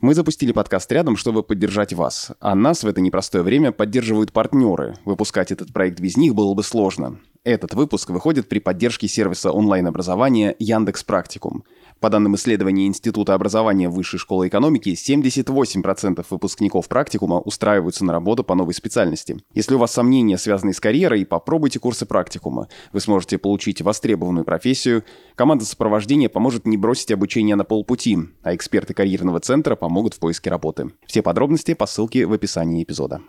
Мы запустили подкаст рядом, чтобы поддержать вас. А нас в это непростое время поддерживают партнеры. Выпускать этот проект без них было бы сложно. Этот выпуск выходит при поддержке сервиса онлайн-образования Яндекс Практикум. По данным исследования Института образования Высшей школы экономики, 78% выпускников практикума устраиваются на работу по новой специальности. Если у вас сомнения, связанные с карьерой, попробуйте курсы практикума. Вы сможете получить востребованную профессию. Команда сопровождения поможет не бросить обучение на полпути, а эксперты карьерного центра помогут в поиске работы. Все подробности по ссылке в описании эпизода.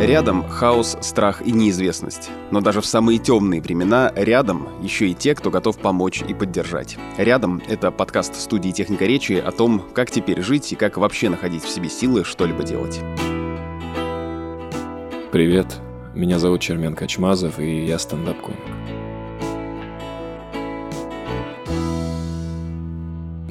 Рядом хаос, страх и неизвестность. Но даже в самые темные времена рядом еще и те, кто готов помочь и поддержать. Рядом — это подкаст студии «Техника речи» о том, как теперь жить и как вообще находить в себе силы что-либо делать. Привет, меня зовут Чермен Качмазов, и я стендап-комик.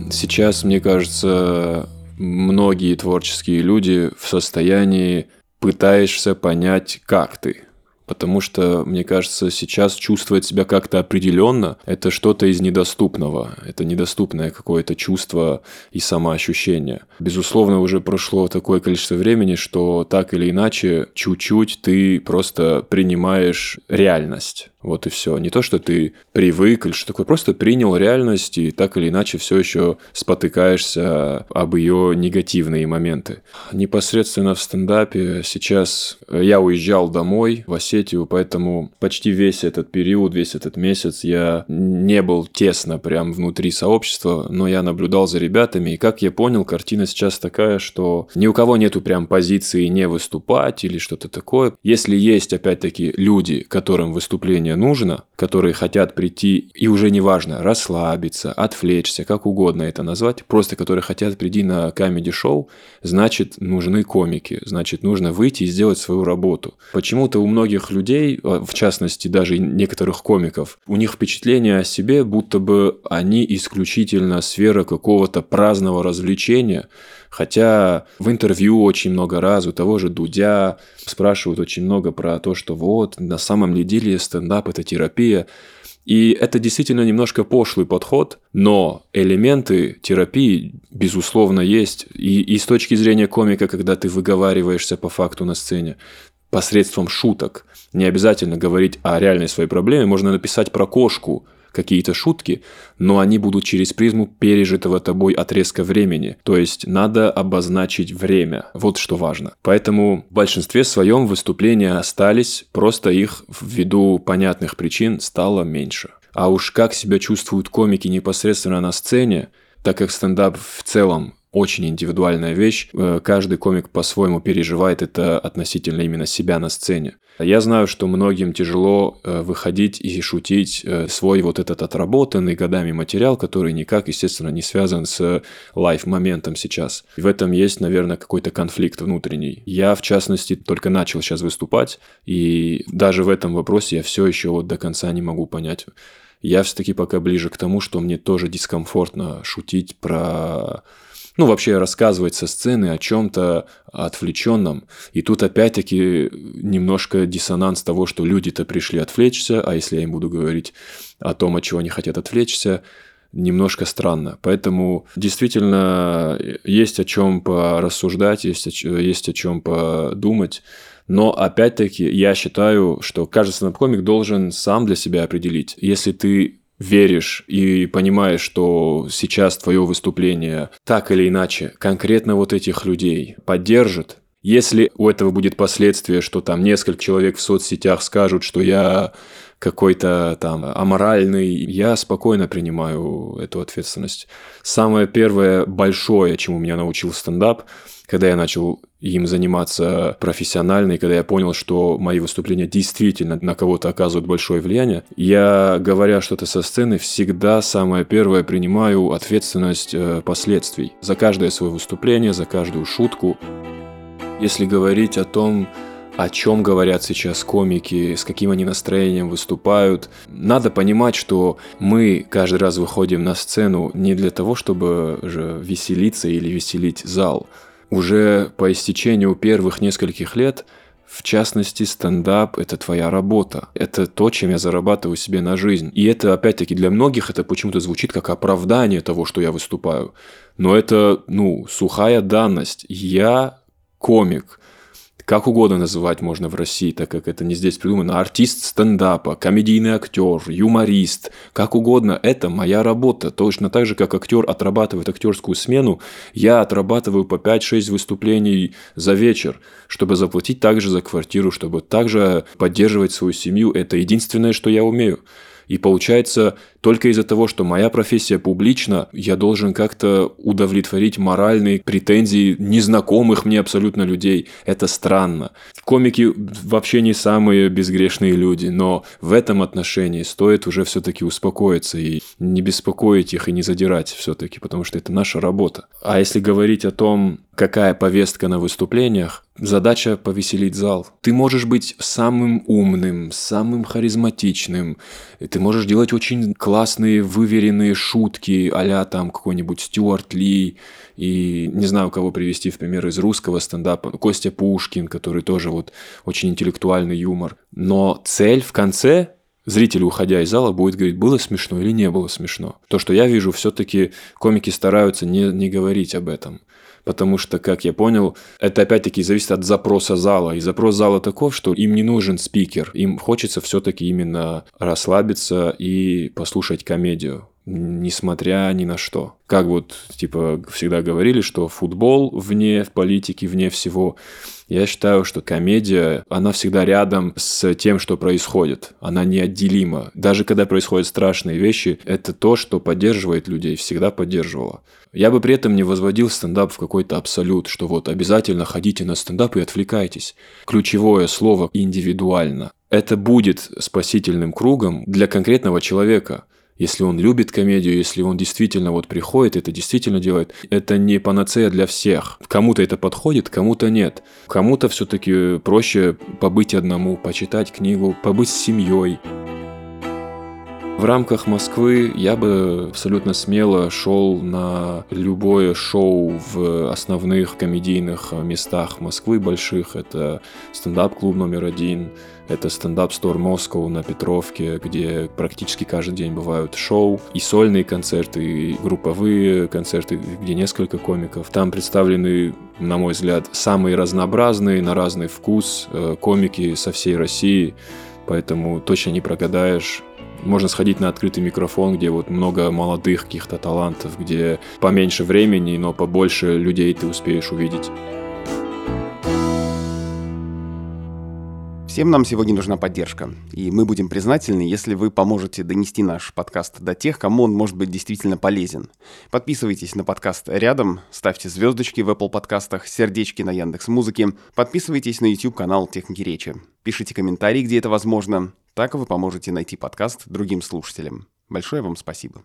Сейчас, мне кажется, многие творческие люди в состоянии пытаешься понять, как ты. Потому что, мне кажется, сейчас чувствовать себя как-то определенно – это что-то из недоступного. Это недоступное какое-то чувство и самоощущение. Безусловно, уже прошло такое количество времени, что так или иначе, чуть-чуть ты просто принимаешь реальность. Вот и все. Не то, что ты привык или что такое, просто принял реальность и так или иначе все еще спотыкаешься об ее негативные моменты. Непосредственно в стендапе сейчас я уезжал домой в Осетию, поэтому почти весь этот период, весь этот месяц я не был тесно прям внутри сообщества, но я наблюдал за ребятами, и как я понял, картина сейчас такая, что ни у кого нету прям позиции не выступать или что-то такое. Если есть, опять-таки, люди, которым выступление нужно, которые хотят прийти, и уже неважно, расслабиться, отвлечься, как угодно это назвать, просто которые хотят прийти на камеди-шоу, значит, нужны комики, значит, нужно выйти и сделать свою работу. Почему-то у многих людей, а, в частности, даже некоторых комиков, у них впечатление о себе, будто бы они исключительно сфера какого-то праздного развлечения, Хотя в интервью очень много раз у того же Дудя спрашивают очень много про то, что вот, на самом ли деле стендап – это терапия. И это действительно немножко пошлый подход, но элементы терапии, безусловно, есть. И, и с точки зрения комика, когда ты выговариваешься по факту на сцене, посредством шуток, не обязательно говорить о реальной своей проблеме, можно написать про кошку – какие-то шутки, но они будут через призму пережитого тобой отрезка времени. То есть надо обозначить время. Вот что важно. Поэтому в большинстве своем выступления остались, просто их ввиду понятных причин стало меньше. А уж как себя чувствуют комики непосредственно на сцене, так как стендап в целом очень индивидуальная вещь. Э, каждый комик по-своему переживает это относительно именно себя на сцене. Я знаю, что многим тяжело э, выходить и шутить э, свой вот этот отработанный годами материал, который никак, естественно, не связан с лайф-моментом сейчас. в этом есть, наверное, какой-то конфликт внутренний. Я, в частности, только начал сейчас выступать, и даже в этом вопросе я все еще вот до конца не могу понять. Я все-таки пока ближе к тому, что мне тоже дискомфортно шутить про ну, вообще рассказывать со сцены о чем-то отвлеченном. И тут опять-таки немножко диссонанс того, что люди-то пришли отвлечься, а если я им буду говорить о том, от чего они хотят отвлечься, немножко странно. Поэтому действительно есть о чем порассуждать, есть о, есть о чем подумать. Но опять-таки я считаю, что каждый стендап-комик должен сам для себя определить. Если ты веришь и понимаешь, что сейчас твое выступление так или иначе конкретно вот этих людей поддержит, если у этого будет последствие, что там несколько человек в соцсетях скажут, что я какой-то там аморальный, я спокойно принимаю эту ответственность. Самое первое большое, чему меня научил стендап, когда я начал им заниматься профессионально, и когда я понял, что мои выступления действительно на кого-то оказывают большое влияние, я, говоря что-то со сцены, всегда самое первое принимаю ответственность э, последствий за каждое свое выступление, за каждую шутку. Если говорить о том, о чем говорят сейчас комики, с каким они настроением выступают. Надо понимать, что мы каждый раз выходим на сцену не для того, чтобы же веселиться или веселить зал. уже по истечению первых нескольких лет в частности, стендап – это твоя работа. Это то, чем я зарабатываю себе на жизнь. И это, опять-таки, для многих это почему-то звучит как оправдание того, что я выступаю. Но это, ну, сухая данность. Я комик как угодно называть можно в России, так как это не здесь придумано, артист стендапа, комедийный актер, юморист, как угодно, это моя работа. Точно так же, как актер отрабатывает актерскую смену, я отрабатываю по 5-6 выступлений за вечер, чтобы заплатить также за квартиру, чтобы также поддерживать свою семью. Это единственное, что я умею. И получается, только из-за того, что моя профессия публична, я должен как-то удовлетворить моральные претензии незнакомых мне абсолютно людей. Это странно. Комики вообще не самые безгрешные люди, но в этом отношении стоит уже все-таки успокоиться и не беспокоить их и не задирать все-таки, потому что это наша работа. А если говорить о том, какая повестка на выступлениях, Задача повеселить зал. Ты можешь быть самым умным, самым харизматичным. Ты можешь делать очень классные, выверенные шутки, а там какой-нибудь Стюарт Ли и не знаю, кого привести в пример из русского стендапа. Костя Пушкин, который тоже вот очень интеллектуальный юмор. Но цель в конце зритель, уходя из зала, будет говорить, было смешно или не было смешно. То, что я вижу, все-таки комики стараются не, не говорить об этом потому что, как я понял, это опять-таки зависит от запроса зала. И запрос зала таков, что им не нужен спикер, им хочется все-таки именно расслабиться и послушать комедию несмотря ни на что. Как вот, типа, всегда говорили, что футбол вне политики, вне всего. Я считаю, что комедия, она всегда рядом с тем, что происходит. Она неотделима. Даже когда происходят страшные вещи, это то, что поддерживает людей, всегда поддерживало. Я бы при этом не возводил стендап в какой-то абсолют, что вот обязательно ходите на стендап и отвлекайтесь. Ключевое слово «индивидуально». Это будет спасительным кругом для конкретного человека – если он любит комедию, если он действительно вот приходит, это действительно делает, это не панацея для всех. Кому-то это подходит, кому-то нет. Кому-то все-таки проще побыть одному, почитать книгу, побыть с семьей. В рамках Москвы я бы абсолютно смело шел на любое шоу в основных комедийных местах Москвы больших. Это стендап-клуб номер один, это стендап-стор Москва на Петровке, где практически каждый день бывают шоу, и сольные концерты, и групповые концерты, где несколько комиков. Там представлены, на мой взгляд, самые разнообразные, на разный вкус э, комики со всей России, поэтому точно не прогадаешь можно сходить на открытый микрофон, где вот много молодых каких-то талантов, где поменьше времени, но побольше людей ты успеешь увидеть. Всем нам сегодня нужна поддержка, и мы будем признательны, если вы поможете донести наш подкаст до тех, кому он может быть действительно полезен. Подписывайтесь на подкаст рядом, ставьте звездочки в Apple подкастах, сердечки на Яндекс Музыке, подписывайтесь на YouTube канал Техники Речи, пишите комментарии, где это возможно, так вы поможете найти подкаст другим слушателям. Большое вам спасибо.